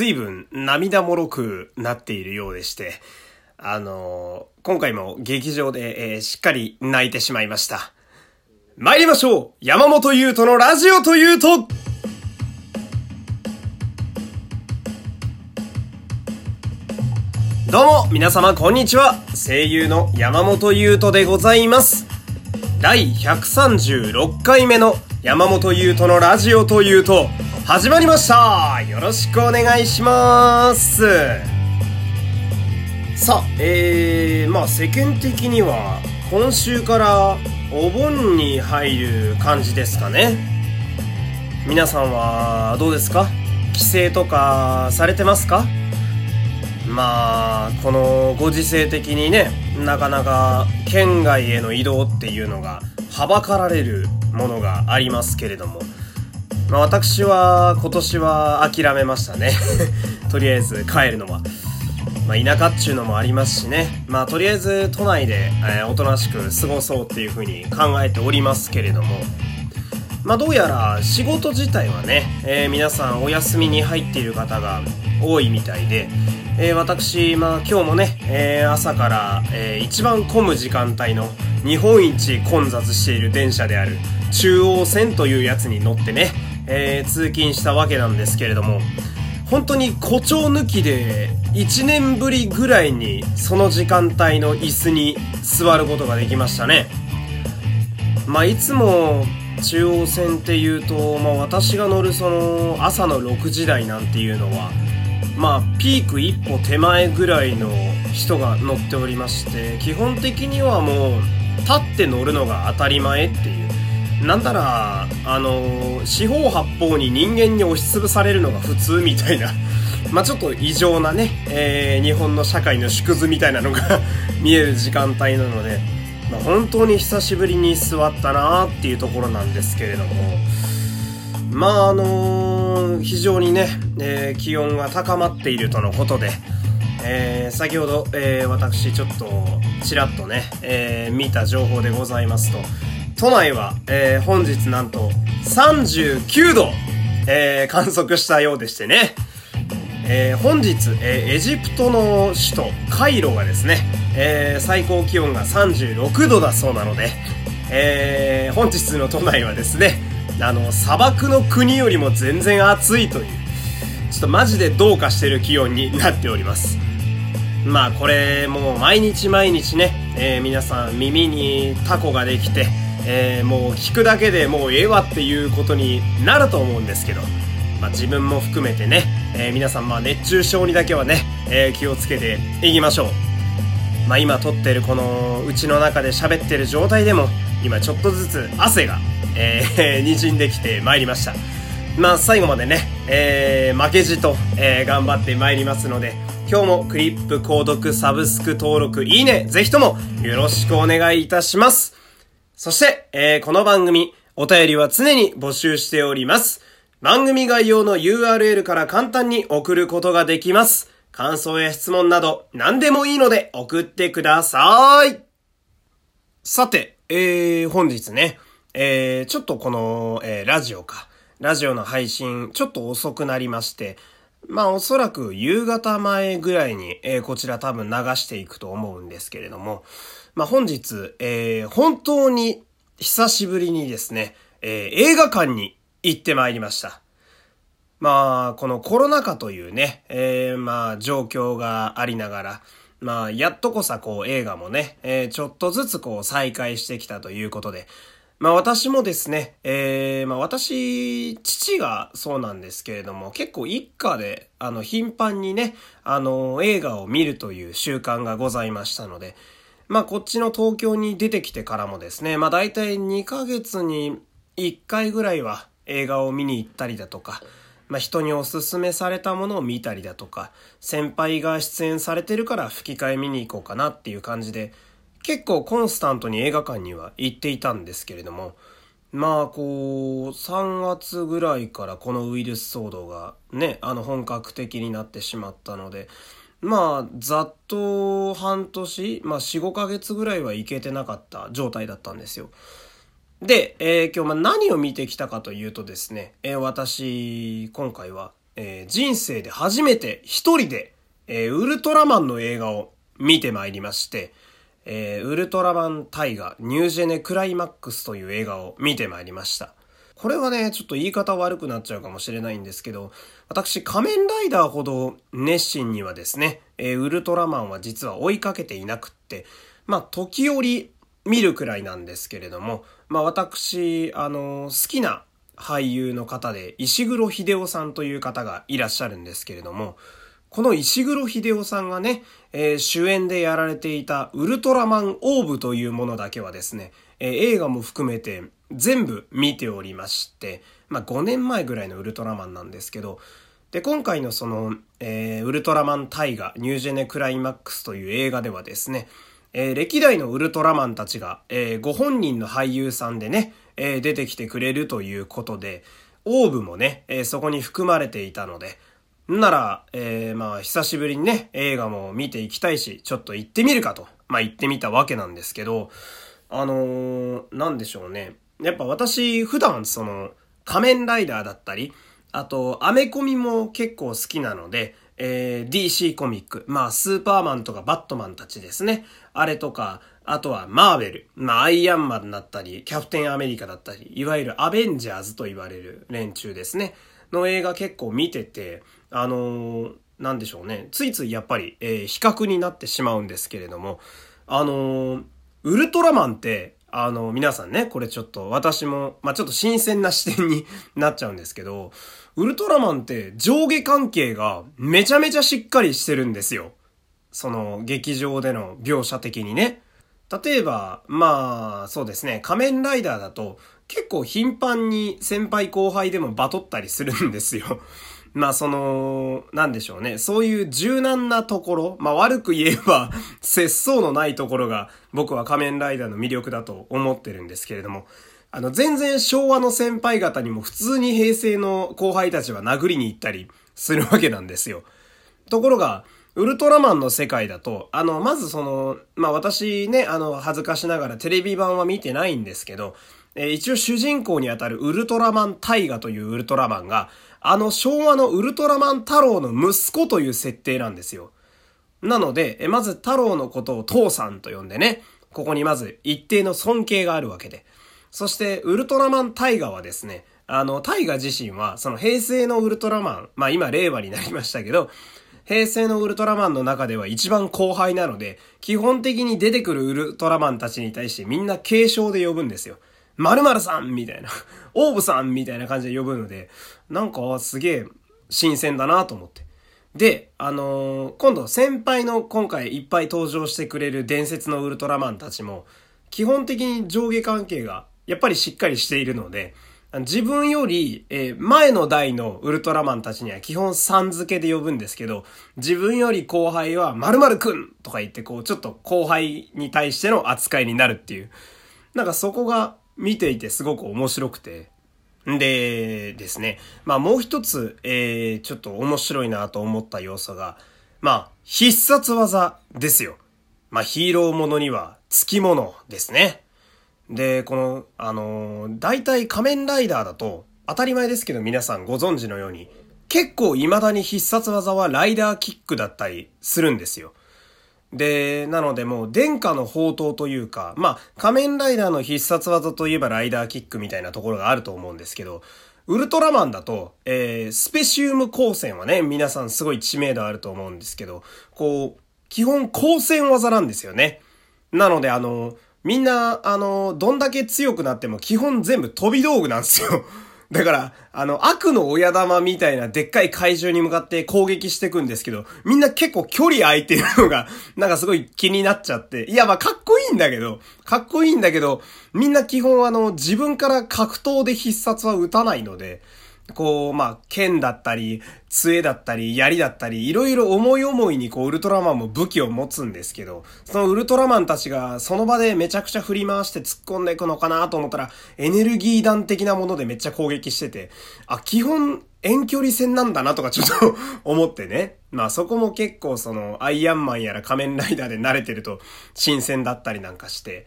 随分涙もろくなっているようでして、あのー、今回も劇場で、えー、しっかり泣いてしまいました。参りましょう山本優斗のラジオというとどうも、皆様こんにちは。声優の山本優斗でございます。第136回目の山本優斗のラジオというと、始まりました。よろしくお願いします。さあ、えー、まあ世間的には今週からお盆に入る感じですかね。皆さんはどうですか？帰省とかされてますか？まあこのご時世的にねなかなか県外への移動っていうのがはばかられるものがありますけれども。まあ私は今年は諦めましたね とりあえず帰るのは。まあ、田舎っちゅうのもありますしね。まあ、とりあえず都内で、えー、おとなしく過ごそうっていうふうに考えておりますけれども、まあ、どうやら仕事自体はね、えー、皆さんお休みに入っている方が多いみたいで、えー、私、まあ、今日もね、えー、朝から、えー、一番混む時間帯の日本一混雑している電車である中央線というやつに乗ってね、えー、通勤したわけなんですけれども、本当に誇張抜きで1年ぶりぐらいにその時間帯の椅子に座ることができましたね。まあいつも中央線っていうと、まあ私が乗るその朝の6時台なんていうのは、まあピーク一歩手前ぐらいの人が乗っておりまして、基本的にはもう立って乗るのが当たり前っていう。なんだら、あの四方八方に人間に押しつぶされるのが普通みたいな、まあちょっと異常なね、えー、日本の社会の縮図みたいなのが 見える時間帯なので、まあ、本当に久しぶりに座ったなっていうところなんですけれども、まああのー、非常にね、えー、気温が高まっているとのことで、えー、先ほど、えー、私ちょっとちらっとね、えー、見た情報でございますと、都内は、えー、本日なんと39度、えー、観測したようでしてね、えー、本日、えー、エジプトの首都カイロがですね、えー、最高気温が36度だそうなので、えー、本日の都内はですね、あの、砂漠の国よりも全然暑いという、ちょっとマジでどうかしてる気温になっております。まあこれもう毎日毎日ね、えー、皆さん耳にタコができて、えー、もう聞くだけでもうええわっていうことになると思うんですけど、まあ、自分も含めてね、えー、皆さんまあ熱中症にだけはね、えー、気をつけていきましょう。まあ、今撮ってるこのうちの中で喋ってる状態でも今ちょっとずつ汗が、えー、滲んできてまいりました。まあ最後までね、えー、負けじと、えー、頑張ってまいりますので、今日もクリップ購読サブスク登録いいね、ぜひともよろしくお願いいたします。そして、えー、この番組、お便りは常に募集しております。番組概要の URL から簡単に送ることができます。感想や質問など何でもいいので送ってください。さて、えー、本日ね、えー、ちょっとこの、えー、ラジオか。ラジオの配信、ちょっと遅くなりまして、まあおそらく夕方前ぐらいに、えー、こちら多分流していくと思うんですけれども、まあ、本日、えー、本当に久しぶりにですね、えー、映画館に行ってまいりました。まあ、このコロナ禍というね、えー、まあ、状況がありながら、まあ、やっとこさこう映画もね、えー、ちょっとずつこう再開してきたということで、まあ私もですね、えー、まあ私、父がそうなんですけれども、結構一家で、あの、頻繁にね、あの、映画を見るという習慣がございましたので、まあこっちの東京に出てきてからもですね、まあ大体2ヶ月に1回ぐらいは映画を見に行ったりだとか、まあ人におすすめされたものを見たりだとか、先輩が出演されてるから吹き替え見に行こうかなっていう感じで、結構コンスタントに映画館には行っていたんですけれども、まあこう、3月ぐらいからこのウイルス騒動がね、あの本格的になってしまったので、まあ、ざっと半年、まあ4、5ヶ月ぐらいは行けてなかった状態だったんですよ。で、えー、今日ま何を見てきたかというとですね、えー、私、今回はえー、人生で初めて一人で、え、ウルトラマンの映画を見てまいりまして、え、ウルトラマンタイガニュージェネクライマックスという映画を見てまいりました。これはね、ちょっと言い方悪くなっちゃうかもしれないんですけど、私、仮面ライダーほど熱心にはですね、えー、ウルトラマンは実は追いかけていなくって、まあ、時折見るくらいなんですけれども、まあ、私、あのー、好きな俳優の方で、石黒秀夫さんという方がいらっしゃるんですけれども、この石黒秀夫さんがね、えー、主演でやられていたウルトラマンオーブというものだけはですね、えー、映画も含めて全部見ておりまして、まあ、5年前ぐらいのウルトラマンなんですけど、で、今回のその、えー、ウルトラマンタイガ、ニュージェネクライマックスという映画ではですね、えー、歴代のウルトラマンたちが、えー、ご本人の俳優さんでね、えー、出てきてくれるということで、オーブもね、えー、そこに含まれていたので、なら、えー、まあ、久しぶりにね、映画も見ていきたいし、ちょっと行ってみるかと、まあ、行ってみたわけなんですけど、あのー、なんでしょうね。やっぱ私、普段その、仮面ライダーだったり、あと、アメコミも結構好きなので、えー、DC コミック。まあ、スーパーマンとかバットマンたちですね。あれとか、あとはマーベル。まあ、アイアンマンだったり、キャプテンアメリカだったり、いわゆるアベンジャーズと言われる連中ですね。の映画結構見てて、あのー、なんでしょうね。ついついやっぱり、えー、比較になってしまうんですけれども、あのー、ウルトラマンって、あの、皆さんね、これちょっと私も、まあ、ちょっと新鮮な視点に なっちゃうんですけど、ウルトラマンって上下関係がめちゃめちゃしっかりしてるんですよ。その劇場での描写的にね。例えば、まあ、そうですね、仮面ライダーだと結構頻繁に先輩後輩でもバトったりするんですよ。まあその、なんでしょうね。そういう柔軟なところ、まあ悪く言えば、節操のないところが僕は仮面ライダーの魅力だと思ってるんですけれども、あの全然昭和の先輩方にも普通に平成の後輩たちは殴りに行ったりするわけなんですよ。ところが、ウルトラマンの世界だと、あの、まずその、まあ私ね、あの、恥ずかしながらテレビ版は見てないんですけど、えー、一応主人公にあたるウルトラマンタイガというウルトラマンが、あの昭和のウルトラマン太郎の息子という設定なんですよ。なので、まず太郎のことを父さんと呼んでね、ここにまず一定の尊敬があるわけで。そして、ウルトラマンタイガはですね、あの、タイガ自身は、その平成のウルトラマン、まあ今令和になりましたけど、平成のウルトラマンの中では一番後輩なので、基本的に出てくるウルトラマンたちに対してみんな継承で呼ぶんですよ。〇〇さんみたいな、オーブさんみたいな感じで呼ぶので、なんかすげえ新鮮だなと思って。で、あのー、今度先輩の今回いっぱい登場してくれる伝説のウルトラマンたちも、基本的に上下関係がやっぱりしっかりしているので、自分より、え、前の代のウルトラマンたちには基本さん付けで呼ぶんですけど、自分より後輩は〇〇くんとか言ってこう、ちょっと後輩に対しての扱いになるっていう。なんかそこが見ていてすごく面白くて。んでですね、まあもう一つ、えー、ちょっと面白いなと思った要素が、まあ必殺技ですよ。まあヒーローものには付き物ですね。で、この、あのー、大体仮面ライダーだと、当たり前ですけど皆さんご存知のように、結構未だに必殺技はライダーキックだったりするんですよ。で、なのでもう殿下の宝刀というか、まあ仮面ライダーの必殺技といえばライダーキックみたいなところがあると思うんですけど、ウルトラマンだと、えー、スペシウム光線はね、皆さんすごい知名度あると思うんですけど、こう、基本光線技なんですよね。なのであの、みんな、あの、どんだけ強くなっても基本全部飛び道具なんですよ。だから、あの、悪の親玉みたいなでっかい怪獣に向かって攻撃していくんですけど、みんな結構距離空いてるのが、なんかすごい気になっちゃって。いや、まあ、かっこいいんだけど、かっこいいんだけど、みんな基本あの、自分から格闘で必殺は打たないので、こう、まあ、剣だったり、杖だったり、槍だったり、いろいろ思い思いにこう、ウルトラマンも武器を持つんですけど、そのウルトラマンたちがその場でめちゃくちゃ振り回して突っ込んでいくのかなと思ったら、エネルギー弾的なものでめっちゃ攻撃してて、あ、基本、遠距離戦なんだなとかちょっと思ってね。まあそこも結構その、アイアンマンやら仮面ライダーで慣れてると新鮮だったりなんかして。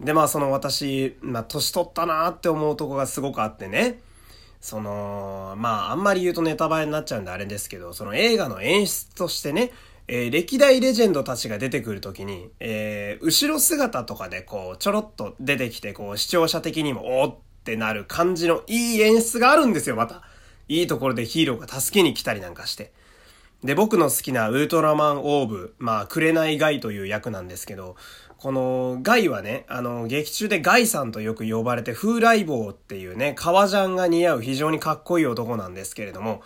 でまあその私、まあ年取ったなーって思うとこがすごくあってね。その、まあ、あんまり言うとネタバレになっちゃうんであれですけど、その映画の演出としてね、えー、歴代レジェンドたちが出てくるときに、えー、後ろ姿とかでこう、ちょろっと出てきて、こう、視聴者的にも、おーってなる感じのいい演出があるんですよ、また。いいところでヒーローが助けに来たりなんかして。で、僕の好きなウルトラマンオーブ、まあ、紅ガイという役なんですけど、このガイはね、あの、劇中でガイさんとよく呼ばれて、風来坊っていうね、革ジャンが似合う非常にかっこいい男なんですけれども、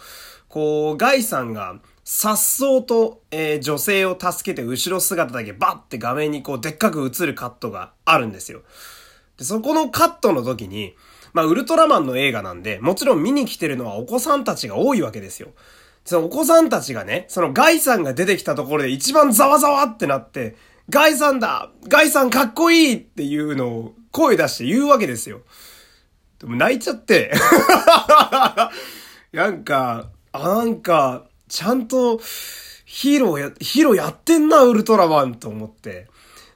こう、ガイさんが、さっそうと、えー、女性を助けて後ろ姿だけバッて画面にこうでっかく映るカットがあるんですよ。で、そこのカットの時に、まあ、ウルトラマンの映画なんで、もちろん見に来てるのはお子さんたちが多いわけですよ。そのお子さんたちがね、そのガイさんが出てきたところで一番ざわざわってなって、ガイさんだガイさんかっこいいっていうのを声出して言うわけですよ。でも泣いちゃって なんか、あ、なんか、ちゃんとヒーローや、ヒーローやってんな、ウルトラマンと思って。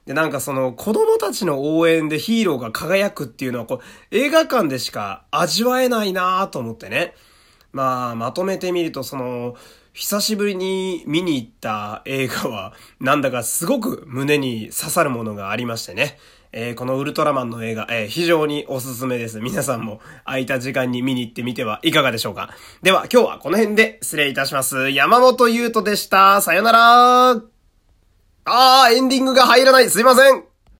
で、なんかその子供たちの応援でヒーローが輝くっていうのはこう映画館でしか味わえないなと思ってね。まあ、まとめてみると、その、久しぶりに見に行った映画は、なんだかすごく胸に刺さるものがありましてね。えー、このウルトラマンの映画、えー、非常におすすめです。皆さんも空いた時間に見に行ってみてはいかがでしょうか。では今日はこの辺で失礼いたします。山本優斗でした。さよならあー、エンディングが入らない。すいません。